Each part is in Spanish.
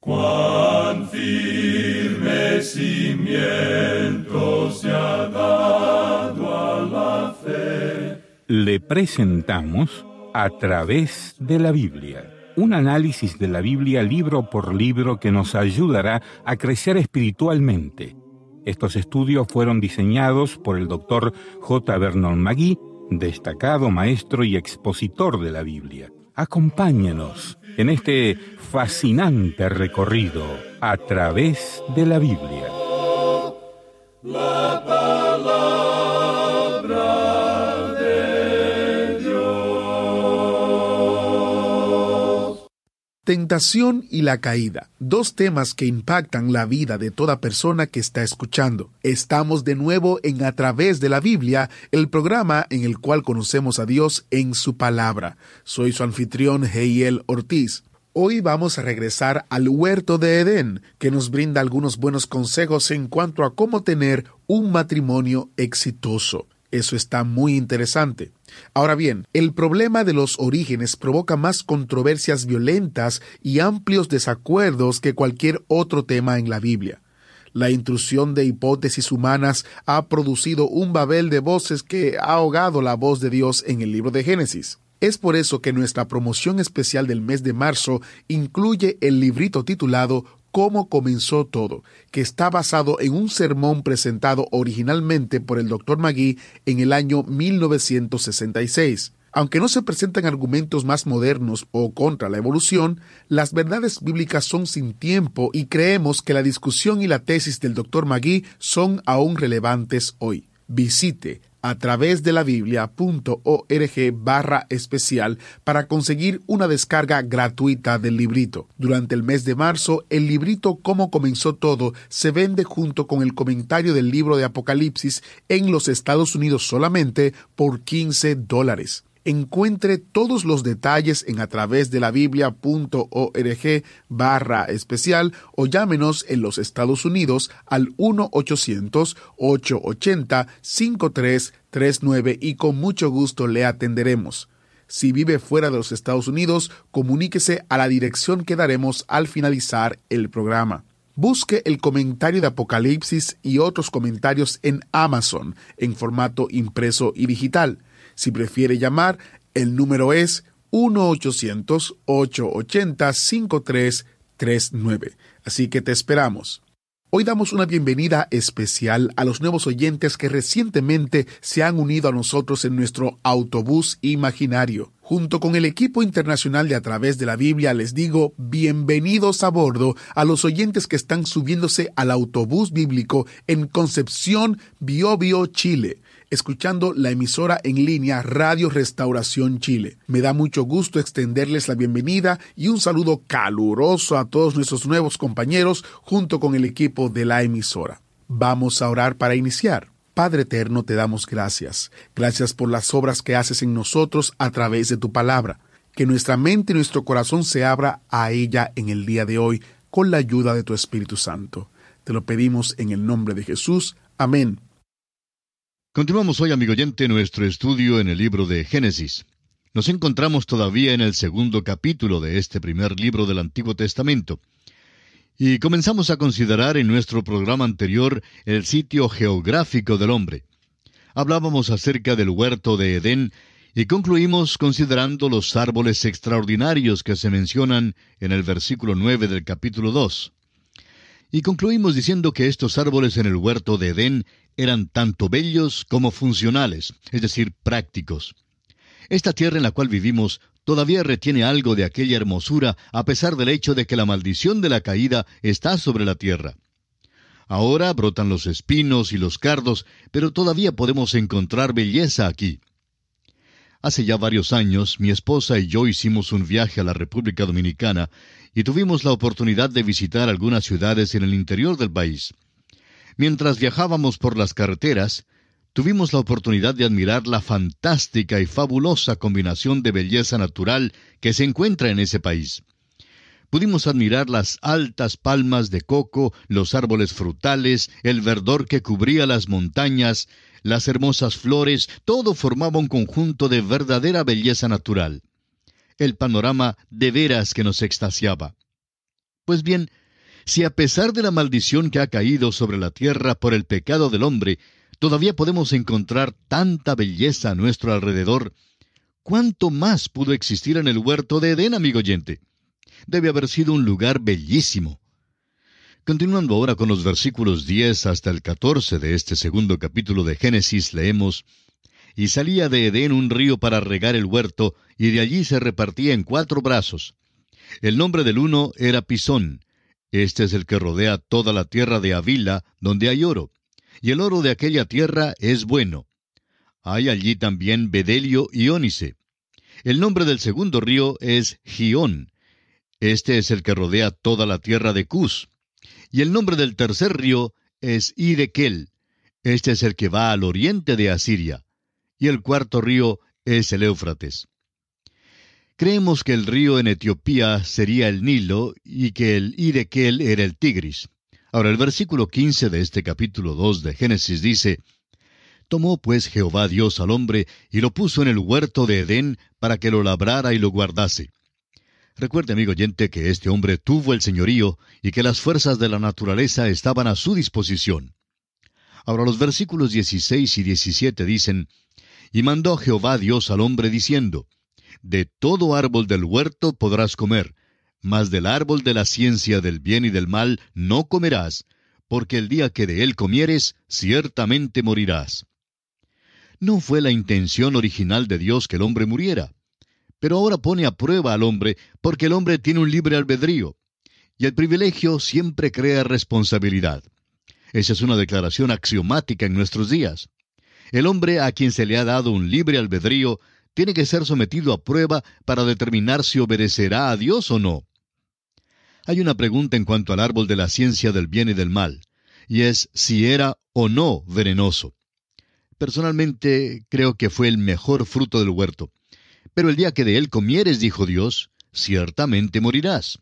Cuán firme cimiento se ha dado a la fe. Le presentamos a través de la Biblia un análisis de la Biblia libro por libro que nos ayudará a crecer espiritualmente. Estos estudios fueron diseñados por el doctor J. Vernon Magui, destacado maestro y expositor de la Biblia. Acompáñenos en este fascinante recorrido a través de la Biblia. La palabra Tentación y la caída, dos temas que impactan la vida de toda persona que está escuchando. Estamos de nuevo en A través de la Biblia, el programa en el cual conocemos a Dios en su palabra. Soy su anfitrión Heiel Ortiz. Hoy vamos a regresar al huerto de Edén, que nos brinda algunos buenos consejos en cuanto a cómo tener un matrimonio exitoso. Eso está muy interesante. Ahora bien, el problema de los orígenes provoca más controversias violentas y amplios desacuerdos que cualquier otro tema en la Biblia. La intrusión de hipótesis humanas ha producido un babel de voces que ha ahogado la voz de Dios en el libro de Génesis. Es por eso que nuestra promoción especial del mes de marzo incluye el librito titulado Cómo comenzó todo, que está basado en un sermón presentado originalmente por el Dr. Magui en el año 1966. Aunque no se presentan argumentos más modernos o contra la evolución, las verdades bíblicas son sin tiempo y creemos que la discusión y la tesis del Dr. Magui son aún relevantes hoy. Visite a través de la biblia.org barra especial para conseguir una descarga gratuita del librito. Durante el mes de marzo, el librito Cómo comenzó todo se vende junto con el comentario del libro de Apocalipsis en los Estados Unidos solamente por 15 dólares. Encuentre todos los detalles en a través de la biblia.org barra especial o llámenos en los Estados Unidos al 1-800-880-5339 y con mucho gusto le atenderemos. Si vive fuera de los Estados Unidos, comuníquese a la dirección que daremos al finalizar el programa. Busque el comentario de Apocalipsis y otros comentarios en Amazon en formato impreso y digital. Si prefiere llamar, el número es 1-800-880-5339. Así que te esperamos. Hoy damos una bienvenida especial a los nuevos oyentes que recientemente se han unido a nosotros en nuestro autobús imaginario. Junto con el equipo internacional de A través de la Biblia les digo bienvenidos a bordo a los oyentes que están subiéndose al autobús bíblico en Concepción, Biobío, Chile escuchando la emisora en línea Radio Restauración Chile. Me da mucho gusto extenderles la bienvenida y un saludo caluroso a todos nuestros nuevos compañeros junto con el equipo de la emisora. Vamos a orar para iniciar. Padre eterno, te damos gracias. Gracias por las obras que haces en nosotros a través de tu palabra. Que nuestra mente y nuestro corazón se abra a ella en el día de hoy con la ayuda de tu Espíritu Santo. Te lo pedimos en el nombre de Jesús. Amén. Continuamos hoy, amigo oyente, nuestro estudio en el libro de Génesis. Nos encontramos todavía en el segundo capítulo de este primer libro del Antiguo Testamento. Y comenzamos a considerar en nuestro programa anterior el sitio geográfico del hombre. Hablábamos acerca del huerto de Edén y concluimos considerando los árboles extraordinarios que se mencionan en el versículo 9 del capítulo 2. Y concluimos diciendo que estos árboles en el huerto de Edén eran tanto bellos como funcionales, es decir, prácticos. Esta tierra en la cual vivimos todavía retiene algo de aquella hermosura a pesar del hecho de que la maldición de la caída está sobre la tierra. Ahora brotan los espinos y los cardos, pero todavía podemos encontrar belleza aquí. Hace ya varios años mi esposa y yo hicimos un viaje a la República Dominicana y tuvimos la oportunidad de visitar algunas ciudades en el interior del país. Mientras viajábamos por las carreteras, tuvimos la oportunidad de admirar la fantástica y fabulosa combinación de belleza natural que se encuentra en ese país. Pudimos admirar las altas palmas de coco, los árboles frutales, el verdor que cubría las montañas, las hermosas flores, todo formaba un conjunto de verdadera belleza natural. El panorama de veras que nos extasiaba. Pues bien, si a pesar de la maldición que ha caído sobre la tierra por el pecado del hombre, todavía podemos encontrar tanta belleza a nuestro alrededor, ¿cuánto más pudo existir en el huerto de Edén, amigo oyente? Debe haber sido un lugar bellísimo. Continuando ahora con los versículos 10 hasta el 14 de este segundo capítulo de Génesis, leemos, Y salía de Edén un río para regar el huerto, y de allí se repartía en cuatro brazos. El nombre del uno era Pisón, este es el que rodea toda la tierra de Avila, donde hay oro, y el oro de aquella tierra es bueno. Hay allí también bedelio y ónice. El nombre del segundo río es Gión. Este es el que rodea toda la tierra de Cus. Y el nombre del tercer río es Idekel. Este es el que va al oriente de Asiria. Y el cuarto río es el Éufrates. Creemos que el río en Etiopía sería el Nilo y que el Idekel era el Tigris. Ahora el versículo 15 de este capítulo 2 de Génesis dice, Tomó pues Jehová Dios al hombre y lo puso en el huerto de Edén para que lo labrara y lo guardase. Recuerde, amigo oyente, que este hombre tuvo el señorío y que las fuerzas de la naturaleza estaban a su disposición. Ahora los versículos 16 y 17 dicen, Y mandó Jehová Dios al hombre diciendo, de todo árbol del huerto podrás comer, mas del árbol de la ciencia del bien y del mal no comerás, porque el día que de él comieres, ciertamente morirás. No fue la intención original de Dios que el hombre muriera, pero ahora pone a prueba al hombre porque el hombre tiene un libre albedrío, y el privilegio siempre crea responsabilidad. Esa es una declaración axiomática en nuestros días. El hombre a quien se le ha dado un libre albedrío tiene que ser sometido a prueba para determinar si obedecerá a Dios o no. Hay una pregunta en cuanto al árbol de la ciencia del bien y del mal, y es si era o no venenoso. Personalmente creo que fue el mejor fruto del huerto. Pero el día que de él comieres, dijo Dios, ciertamente morirás.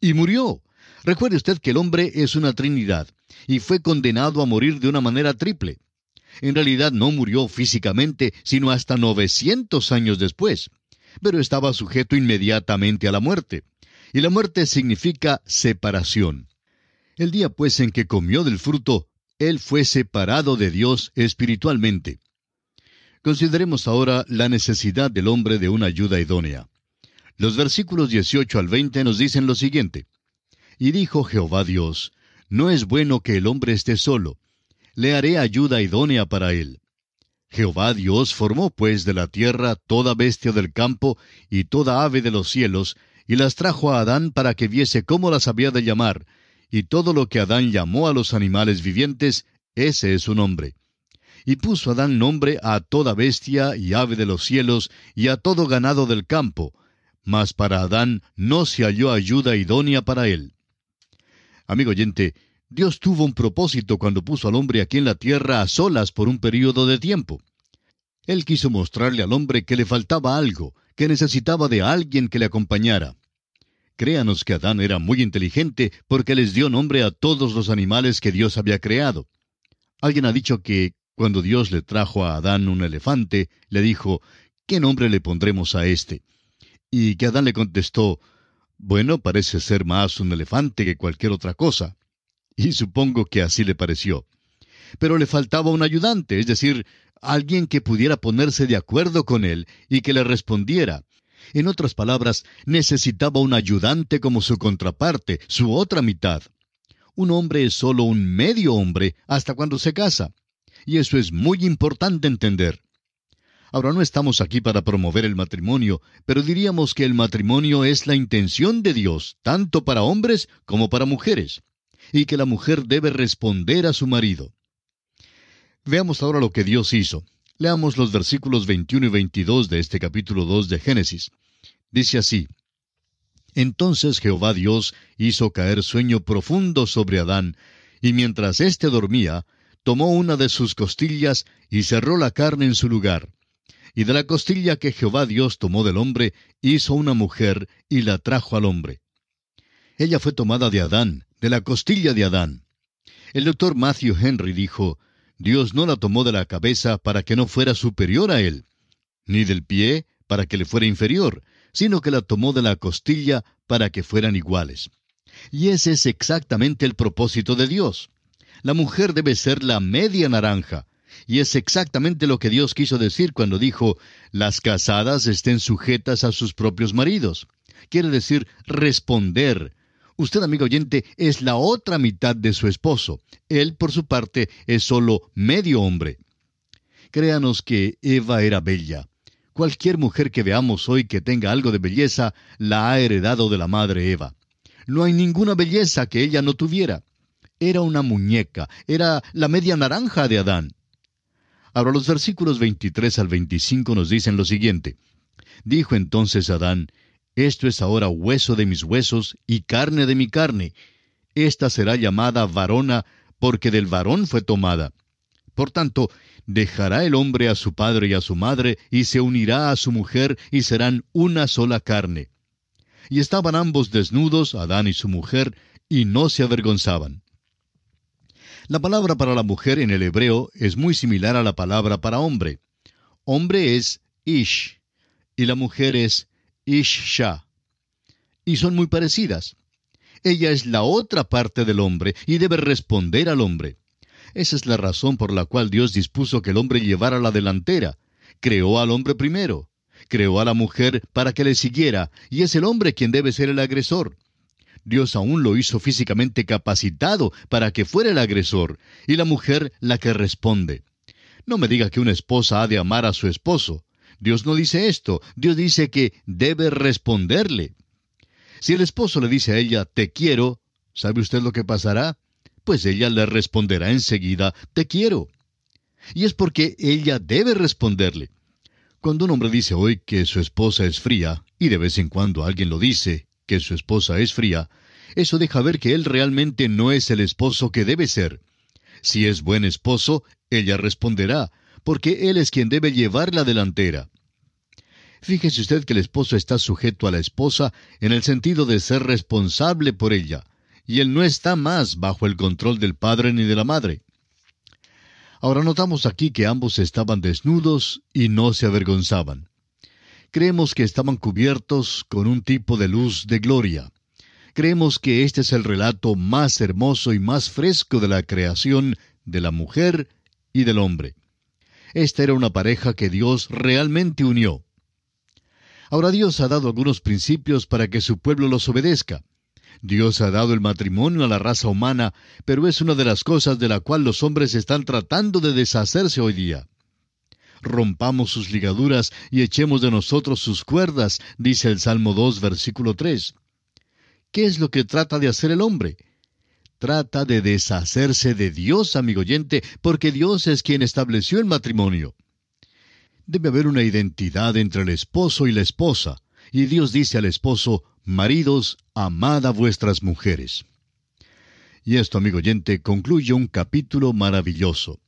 Y murió. Recuerde usted que el hombre es una Trinidad, y fue condenado a morir de una manera triple. En realidad no murió físicamente, sino hasta 900 años después, pero estaba sujeto inmediatamente a la muerte. Y la muerte significa separación. El día pues en que comió del fruto, él fue separado de Dios espiritualmente. Consideremos ahora la necesidad del hombre de una ayuda idónea. Los versículos 18 al 20 nos dicen lo siguiente. Y dijo Jehová Dios, No es bueno que el hombre esté solo, le haré ayuda idónea para él. Jehová Dios formó pues de la tierra toda bestia del campo y toda ave de los cielos, y las trajo a Adán para que viese cómo las había de llamar, y todo lo que Adán llamó a los animales vivientes, ese es su nombre. Y puso Adán nombre a toda bestia y ave de los cielos, y a todo ganado del campo, mas para Adán no se halló ayuda idónea para él. Amigo oyente, Dios tuvo un propósito cuando puso al hombre aquí en la tierra a solas por un período de tiempo. Él quiso mostrarle al hombre que le faltaba algo, que necesitaba de alguien que le acompañara. Créanos que Adán era muy inteligente porque les dio nombre a todos los animales que Dios había creado. Alguien ha dicho que cuando Dios le trajo a Adán un elefante, le dijo, ¿qué nombre le pondremos a este? Y que Adán le contestó, bueno, parece ser más un elefante que cualquier otra cosa y supongo que así le pareció. Pero le faltaba un ayudante, es decir, alguien que pudiera ponerse de acuerdo con él y que le respondiera. En otras palabras, necesitaba un ayudante como su contraparte, su otra mitad. Un hombre es solo un medio hombre hasta cuando se casa. Y eso es muy importante entender. Ahora no estamos aquí para promover el matrimonio, pero diríamos que el matrimonio es la intención de Dios, tanto para hombres como para mujeres y que la mujer debe responder a su marido. Veamos ahora lo que Dios hizo. Leamos los versículos 21 y 22 de este capítulo 2 de Génesis. Dice así, Entonces Jehová Dios hizo caer sueño profundo sobre Adán, y mientras éste dormía, tomó una de sus costillas y cerró la carne en su lugar. Y de la costilla que Jehová Dios tomó del hombre, hizo una mujer y la trajo al hombre. Ella fue tomada de Adán, de la costilla de Adán. El doctor Matthew Henry dijo, Dios no la tomó de la cabeza para que no fuera superior a él, ni del pie para que le fuera inferior, sino que la tomó de la costilla para que fueran iguales. Y ese es exactamente el propósito de Dios. La mujer debe ser la media naranja. Y es exactamente lo que Dios quiso decir cuando dijo, las casadas estén sujetas a sus propios maridos. Quiere decir responder. Usted, amigo oyente, es la otra mitad de su esposo. Él, por su parte, es solo medio hombre. Créanos que Eva era bella. Cualquier mujer que veamos hoy que tenga algo de belleza, la ha heredado de la madre Eva. No hay ninguna belleza que ella no tuviera. Era una muñeca, era la media naranja de Adán. Ahora los versículos 23 al 25 nos dicen lo siguiente. Dijo entonces Adán, Esto es ahora hueso de mis huesos y carne de mi carne. Esta será llamada varona, porque del varón fue tomada. Por tanto, dejará el hombre a su padre y a su madre, y se unirá a su mujer, y serán una sola carne. Y estaban ambos desnudos, Adán y su mujer, y no se avergonzaban. La palabra para la mujer en el hebreo es muy similar a la palabra para hombre. Hombre es ish, y la mujer es ishsha. Y son muy parecidas. Ella es la otra parte del hombre y debe responder al hombre. Esa es la razón por la cual Dios dispuso que el hombre llevara la delantera. Creó al hombre primero. Creó a la mujer para que le siguiera, y es el hombre quien debe ser el agresor. Dios aún lo hizo físicamente capacitado para que fuera el agresor, y la mujer la que responde. No me diga que una esposa ha de amar a su esposo. Dios no dice esto, Dios dice que debe responderle. Si el esposo le dice a ella, te quiero, ¿sabe usted lo que pasará? pues ella le responderá enseguida, te quiero. Y es porque ella debe responderle. Cuando un hombre dice hoy que su esposa es fría, y de vez en cuando alguien lo dice, que su esposa es fría, eso deja ver que él realmente no es el esposo que debe ser. Si es buen esposo, ella responderá, porque él es quien debe llevar la delantera. Fíjese usted que el esposo está sujeto a la esposa en el sentido de ser responsable por ella, y él no está más bajo el control del padre ni de la madre. Ahora notamos aquí que ambos estaban desnudos y no se avergonzaban. Creemos que estaban cubiertos con un tipo de luz de gloria. Creemos que este es el relato más hermoso y más fresco de la creación de la mujer y del hombre. Esta era una pareja que Dios realmente unió. Ahora Dios ha dado algunos principios para que su pueblo los obedezca. Dios ha dado el matrimonio a la raza humana, pero es una de las cosas de la cual los hombres están tratando de deshacerse hoy día. Rompamos sus ligaduras y echemos de nosotros sus cuerdas, dice el Salmo 2, versículo 3. ¿Qué es lo que trata de hacer el hombre? Trata de deshacerse de Dios, amigo oyente, porque Dios es quien estableció el matrimonio. Debe haber una identidad entre el esposo y la esposa, y Dios dice al esposo, Maridos, amad a vuestras mujeres. Y esto, amigo oyente, concluye un capítulo maravilloso.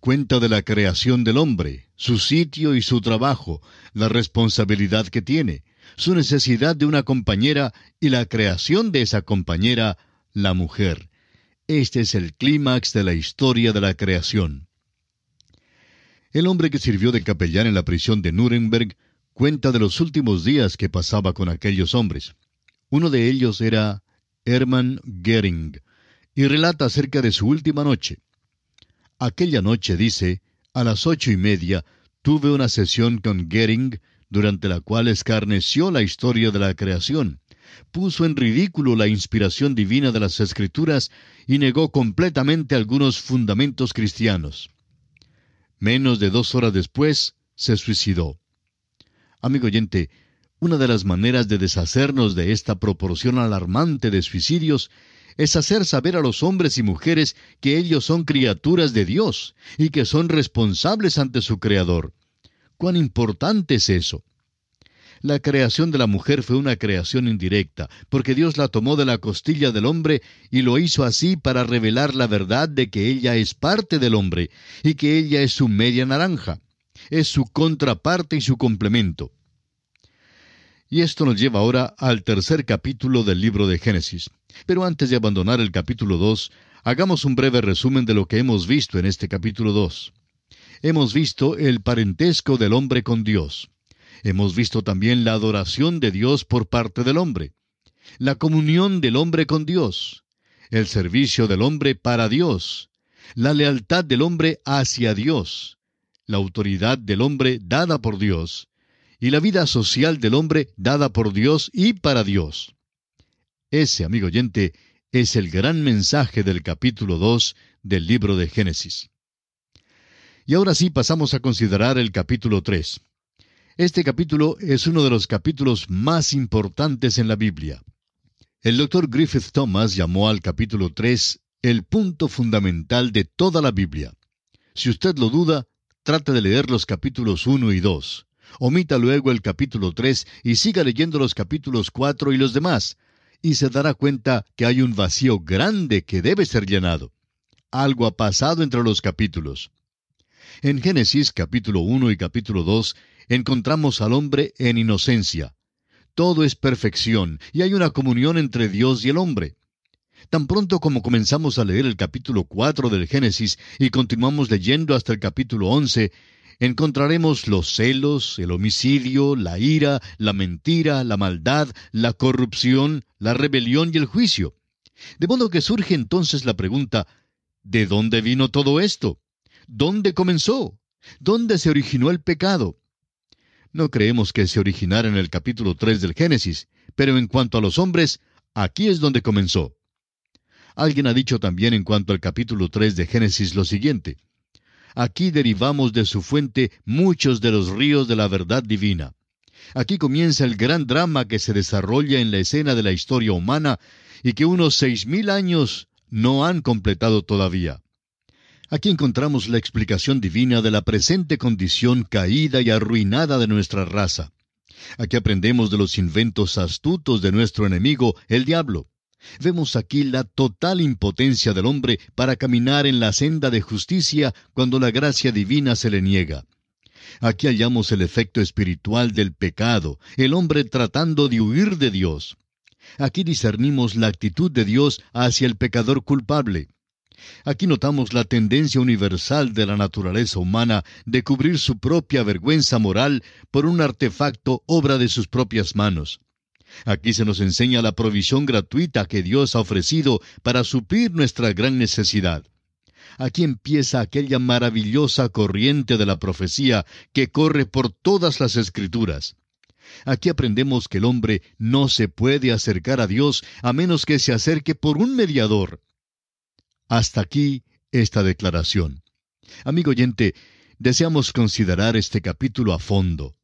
Cuenta de la creación del hombre, su sitio y su trabajo, la responsabilidad que tiene, su necesidad de una compañera y la creación de esa compañera, la mujer. Este es el clímax de la historia de la creación. El hombre que sirvió de capellán en la prisión de Nuremberg cuenta de los últimos días que pasaba con aquellos hombres. Uno de ellos era Hermann Gering, y relata acerca de su última noche. Aquella noche, dice, a las ocho y media, tuve una sesión con Gering, durante la cual escarneció la historia de la creación, puso en ridículo la inspiración divina de las Escrituras y negó completamente algunos fundamentos cristianos. Menos de dos horas después, se suicidó. Amigo oyente, una de las maneras de deshacernos de esta proporción alarmante de suicidios es hacer saber a los hombres y mujeres que ellos son criaturas de Dios y que son responsables ante su Creador. ¿Cuán importante es eso? La creación de la mujer fue una creación indirecta, porque Dios la tomó de la costilla del hombre y lo hizo así para revelar la verdad de que ella es parte del hombre y que ella es su media naranja es su contraparte y su complemento. Y esto nos lleva ahora al tercer capítulo del libro de Génesis. Pero antes de abandonar el capítulo 2, hagamos un breve resumen de lo que hemos visto en este capítulo 2. Hemos visto el parentesco del hombre con Dios. Hemos visto también la adoración de Dios por parte del hombre. la comunión del hombre con Dios, el servicio del hombre para Dios, la lealtad del hombre hacia Dios, la autoridad del hombre dada por Dios, y la vida social del hombre dada por Dios y para Dios. Ese, amigo oyente, es el gran mensaje del capítulo 2 del libro de Génesis. Y ahora sí pasamos a considerar el capítulo 3. Este capítulo es uno de los capítulos más importantes en la Biblia. El doctor Griffith Thomas llamó al capítulo 3 el punto fundamental de toda la Biblia. Si usted lo duda, trate de leer los capítulos 1 y 2. Omita luego el capítulo 3 y siga leyendo los capítulos 4 y los demás, y se dará cuenta que hay un vacío grande que debe ser llenado. Algo ha pasado entre los capítulos. En Génesis capítulo 1 y capítulo 2 encontramos al hombre en inocencia. Todo es perfección y hay una comunión entre Dios y el hombre. Tan pronto como comenzamos a leer el capítulo 4 del Génesis y continuamos leyendo hasta el capítulo 11, encontraremos los celos, el homicidio, la ira, la mentira, la maldad, la corrupción, la rebelión y el juicio. De modo que surge entonces la pregunta, ¿de dónde vino todo esto? ¿Dónde comenzó? ¿Dónde se originó el pecado? No creemos que se originara en el capítulo 3 del Génesis, pero en cuanto a los hombres, aquí es donde comenzó. Alguien ha dicho también en cuanto al capítulo 3 de Génesis lo siguiente. Aquí derivamos de su fuente muchos de los ríos de la verdad divina. Aquí comienza el gran drama que se desarrolla en la escena de la historia humana y que unos seis mil años no han completado todavía. Aquí encontramos la explicación divina de la presente condición caída y arruinada de nuestra raza. Aquí aprendemos de los inventos astutos de nuestro enemigo, el diablo. Vemos aquí la total impotencia del hombre para caminar en la senda de justicia cuando la gracia divina se le niega. Aquí hallamos el efecto espiritual del pecado, el hombre tratando de huir de Dios. Aquí discernimos la actitud de Dios hacia el pecador culpable. Aquí notamos la tendencia universal de la naturaleza humana de cubrir su propia vergüenza moral por un artefacto obra de sus propias manos. Aquí se nos enseña la provisión gratuita que Dios ha ofrecido para suplir nuestra gran necesidad. Aquí empieza aquella maravillosa corriente de la profecía que corre por todas las escrituras. Aquí aprendemos que el hombre no se puede acercar a Dios a menos que se acerque por un mediador. Hasta aquí esta declaración. Amigo oyente, deseamos considerar este capítulo a fondo.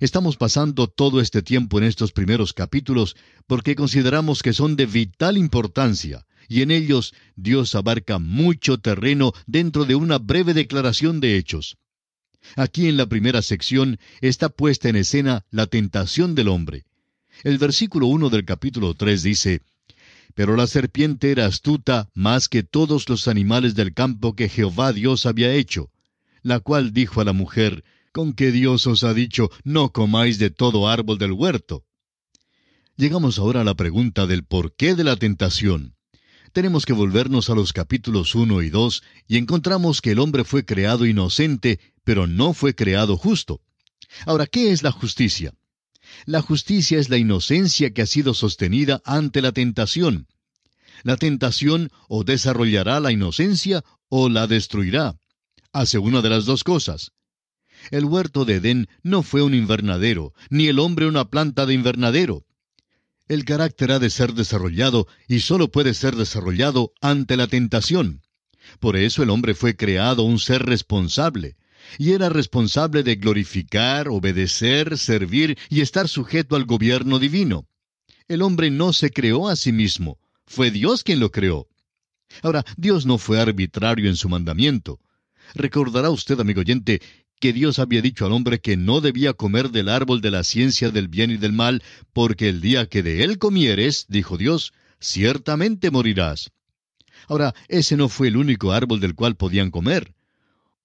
Estamos pasando todo este tiempo en estos primeros capítulos porque consideramos que son de vital importancia, y en ellos Dios abarca mucho terreno dentro de una breve declaración de hechos. Aquí en la primera sección está puesta en escena la tentación del hombre. El versículo 1 del capítulo 3 dice, Pero la serpiente era astuta más que todos los animales del campo que Jehová Dios había hecho, la cual dijo a la mujer, con que Dios os ha dicho, no comáis de todo árbol del huerto. Llegamos ahora a la pregunta del porqué de la tentación. Tenemos que volvernos a los capítulos 1 y 2 y encontramos que el hombre fue creado inocente, pero no fue creado justo. Ahora, ¿qué es la justicia? La justicia es la inocencia que ha sido sostenida ante la tentación. La tentación o desarrollará la inocencia o la destruirá. Hace una de las dos cosas. El huerto de Edén no fue un invernadero, ni el hombre una planta de invernadero. El carácter ha de ser desarrollado y solo puede ser desarrollado ante la tentación. Por eso el hombre fue creado un ser responsable, y era responsable de glorificar, obedecer, servir y estar sujeto al gobierno divino. El hombre no se creó a sí mismo, fue Dios quien lo creó. Ahora, Dios no fue arbitrario en su mandamiento. Recordará usted, amigo oyente, que Dios había dicho al hombre que no debía comer del árbol de la ciencia del bien y del mal, porque el día que de él comieres, dijo Dios, ciertamente morirás. Ahora, ese no fue el único árbol del cual podían comer.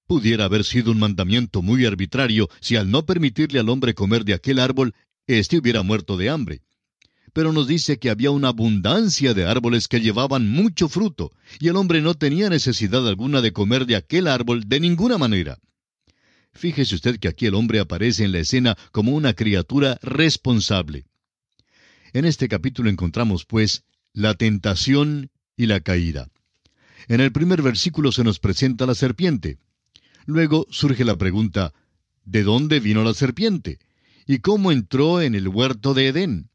Pudiera haber sido un mandamiento muy arbitrario si al no permitirle al hombre comer de aquel árbol, éste hubiera muerto de hambre. Pero nos dice que había una abundancia de árboles que llevaban mucho fruto, y el hombre no tenía necesidad alguna de comer de aquel árbol de ninguna manera. Fíjese usted que aquí el hombre aparece en la escena como una criatura responsable. En este capítulo encontramos, pues, la tentación y la caída. En el primer versículo se nos presenta la serpiente. Luego surge la pregunta, ¿de dónde vino la serpiente? ¿Y cómo entró en el huerto de Edén?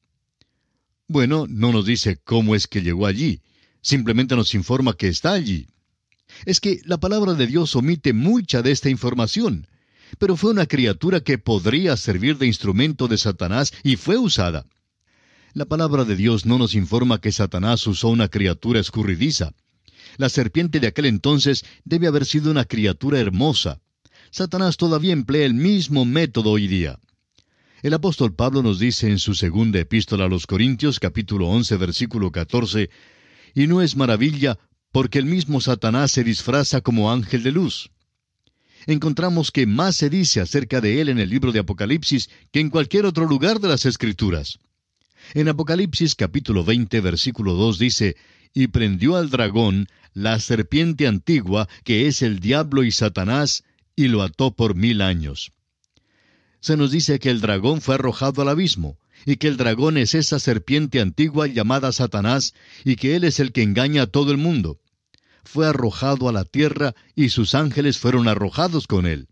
Bueno, no nos dice cómo es que llegó allí, simplemente nos informa que está allí. Es que la palabra de Dios omite mucha de esta información, pero fue una criatura que podría servir de instrumento de Satanás y fue usada. La palabra de Dios no nos informa que Satanás usó una criatura escurridiza. La serpiente de aquel entonces debe haber sido una criatura hermosa. Satanás todavía emplea el mismo método hoy día. El apóstol Pablo nos dice en su segunda epístola a los Corintios capítulo 11 versículo 14, y no es maravilla porque el mismo Satanás se disfraza como ángel de luz. Encontramos que más se dice acerca de él en el libro de Apocalipsis que en cualquier otro lugar de las Escrituras. En Apocalipsis capítulo 20 versículo 2 dice, y prendió al dragón, la serpiente antigua, que es el diablo y Satanás, y lo ató por mil años. Se nos dice que el dragón fue arrojado al abismo, y que el dragón es esa serpiente antigua llamada Satanás, y que él es el que engaña a todo el mundo. Fue arrojado a la tierra, y sus ángeles fueron arrojados con él.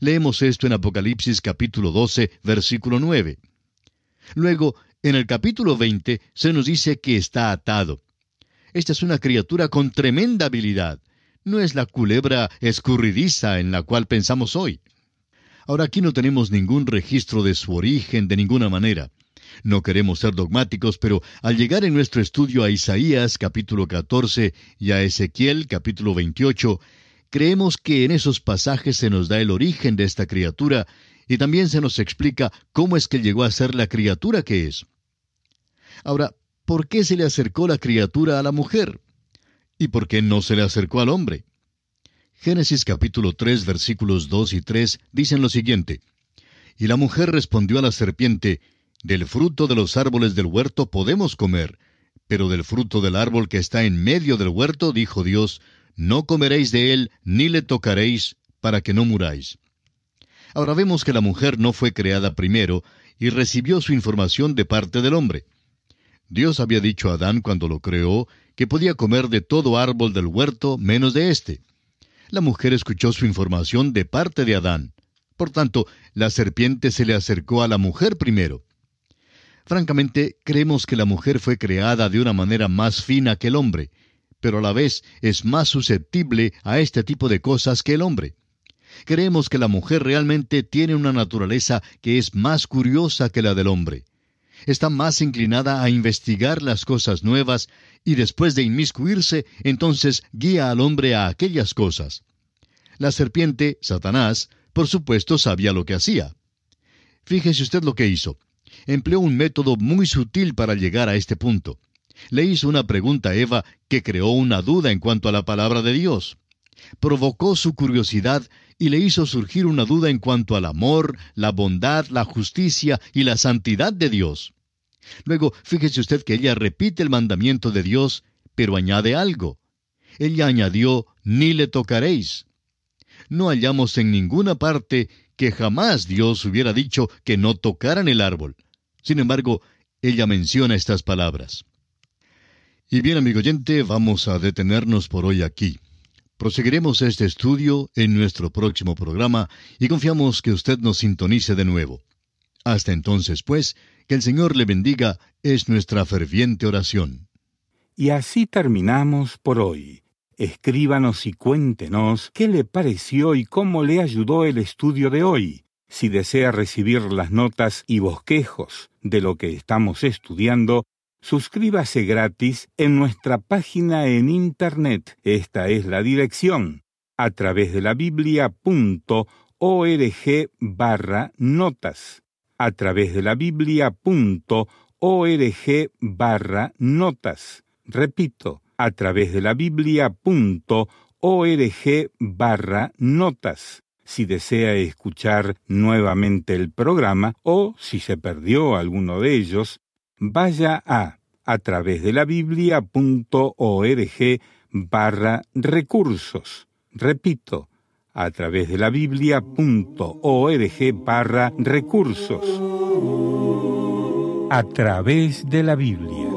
Leemos esto en Apocalipsis capítulo 12, versículo 9. Luego, en el capítulo 20, se nos dice que está atado. Esta es una criatura con tremenda habilidad. No es la culebra escurridiza en la cual pensamos hoy. Ahora aquí no tenemos ningún registro de su origen de ninguna manera. No queremos ser dogmáticos, pero al llegar en nuestro estudio a Isaías capítulo 14 y a Ezequiel capítulo 28, creemos que en esos pasajes se nos da el origen de esta criatura y también se nos explica cómo es que llegó a ser la criatura que es. Ahora, ¿por qué se le acercó la criatura a la mujer? ¿Y por qué no se le acercó al hombre? Génesis capítulo 3 versículos 2 y 3 dicen lo siguiente. Y la mujer respondió a la serpiente, Del fruto de los árboles del huerto podemos comer, pero del fruto del árbol que está en medio del huerto, dijo Dios, no comeréis de él, ni le tocaréis, para que no muráis. Ahora vemos que la mujer no fue creada primero y recibió su información de parte del hombre. Dios había dicho a Adán cuando lo creó que podía comer de todo árbol del huerto menos de éste. La mujer escuchó su información de parte de Adán. Por tanto, la serpiente se le acercó a la mujer primero. Francamente, creemos que la mujer fue creada de una manera más fina que el hombre, pero a la vez es más susceptible a este tipo de cosas que el hombre. Creemos que la mujer realmente tiene una naturaleza que es más curiosa que la del hombre está más inclinada a investigar las cosas nuevas y después de inmiscuirse, entonces guía al hombre a aquellas cosas. La serpiente, Satanás, por supuesto sabía lo que hacía. Fíjese usted lo que hizo. Empleó un método muy sutil para llegar a este punto. Le hizo una pregunta a Eva que creó una duda en cuanto a la palabra de Dios. Provocó su curiosidad y le hizo surgir una duda en cuanto al amor, la bondad, la justicia y la santidad de Dios. Luego, fíjese usted que ella repite el mandamiento de Dios, pero añade algo. Ella añadió, ni le tocaréis. No hallamos en ninguna parte que jamás Dios hubiera dicho que no tocaran el árbol. Sin embargo, ella menciona estas palabras. Y bien, amigo oyente, vamos a detenernos por hoy aquí. Proseguiremos este estudio en nuestro próximo programa y confiamos que usted nos sintonice de nuevo. Hasta entonces, pues, que el Señor le bendiga es nuestra ferviente oración. Y así terminamos por hoy. Escríbanos y cuéntenos qué le pareció y cómo le ayudó el estudio de hoy. Si desea recibir las notas y bosquejos de lo que estamos estudiando, Suscríbase gratis en nuestra página en Internet. Esta es la dirección a través de la biblia.org barra notas. A través de la biblia.org barra notas. Repito, a través de la biblia.org barra notas. Si desea escuchar nuevamente el programa o si se perdió alguno de ellos, vaya a a través de la biblia.org barra recursos. Repito, a través de la biblia.org barra recursos. a través de la Biblia.